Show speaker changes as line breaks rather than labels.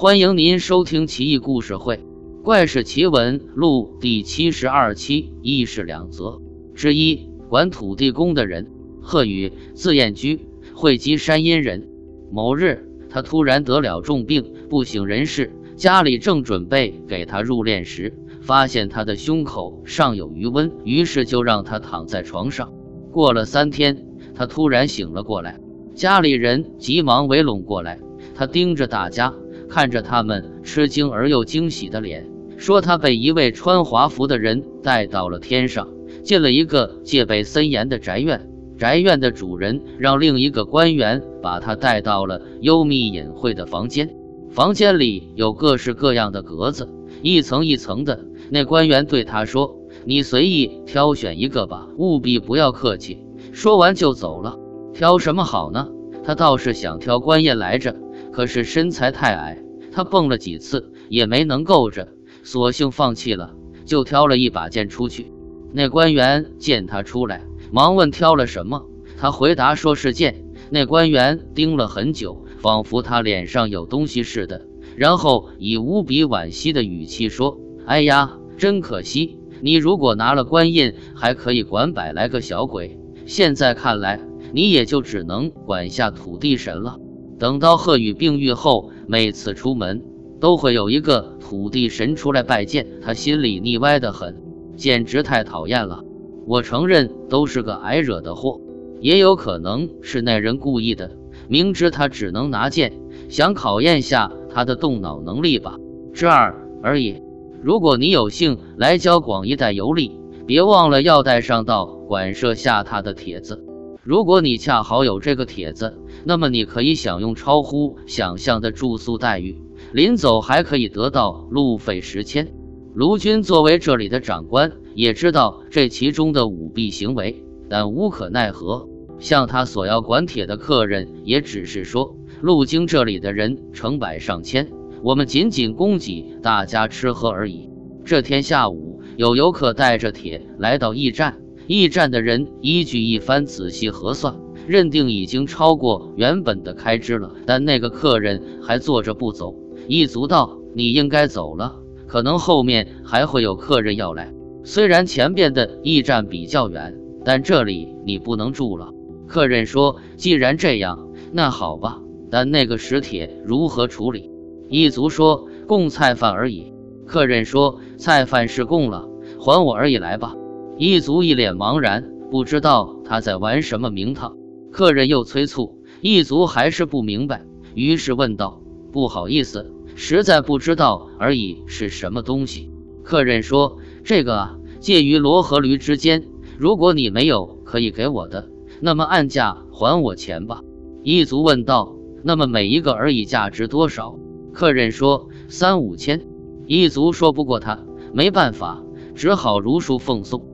欢迎您收听《奇异故事会·怪事奇闻录》第七十二期，一事两则之一。管土地公的人贺宇，字彦居，会稽山阴人。某日，他突然得了重病，不省人事。家里正准备给他入殓时，发现他的胸口尚有余温，于是就让他躺在床上。过了三天，他突然醒了过来，家里人急忙围拢过来，他盯着大家。看着他们吃惊而又惊喜的脸，说他被一位穿华服的人带到了天上，进了一个戒备森严的宅院。宅院的主人让另一个官员把他带到了幽密隐晦的房间，房间里有各式各样的格子，一层一层的。那官员对他说：“你随意挑选一个吧，务必不要客气。”说完就走了。挑什么好呢？他倒是想挑官印来着。可是身材太矮，他蹦了几次也没能够着，索性放弃了，就挑了一把剑出去。那官员见他出来，忙问挑了什么。他回答说是剑。那官员盯了很久，仿佛他脸上有东西似的，然后以无比惋惜的语气说：“哎呀，真可惜！你如果拿了官印，还可以管百来个小鬼。现在看来，你也就只能管下土地神了。”等到贺宇病愈后，每次出门都会有一个土地神出来拜见，他心里腻歪的很，简直太讨厌了。我承认都是个挨惹的祸，也有可能是那人故意的，明知他只能拿剑，想考验下他的动脑能力吧。之二而已。如果你有幸来交广一带游历，别忘了要带上到馆舍下榻的帖子。如果你恰好有这个帖子，那么你可以享用超乎想象的住宿待遇，临走还可以得到路费十千。卢军作为这里的长官，也知道这其中的舞弊行为，但无可奈何。向他索要管帖的客人，也只是说，路经这里的人成百上千，我们仅仅供给大家吃喝而已。这天下午，有游客带着帖来到驿站。驿站的人依据一番仔细核算，认定已经超过原本的开支了。但那个客人还坐着不走。一族道：“你应该走了，可能后面还会有客人要来。虽然前边的驿站比较远，但这里你不能住了。”客人说：“既然这样，那好吧。但那个石铁如何处理？”一族说：“供菜饭而已。”客人说：“菜饭是供了，还我而已来吧。”一族一脸茫然，不知道他在玩什么名堂。客人又催促，一族还是不明白，于是问道：“不好意思，实在不知道而已是什么东西。”客人说：“这个啊，介于骡和驴之间。如果你没有可以给我的，那么按价还我钱吧。”一族问道：“那么每一个而已价值多少？”客人说：“三五千。”一族说不过他，没办法，只好如数奉送。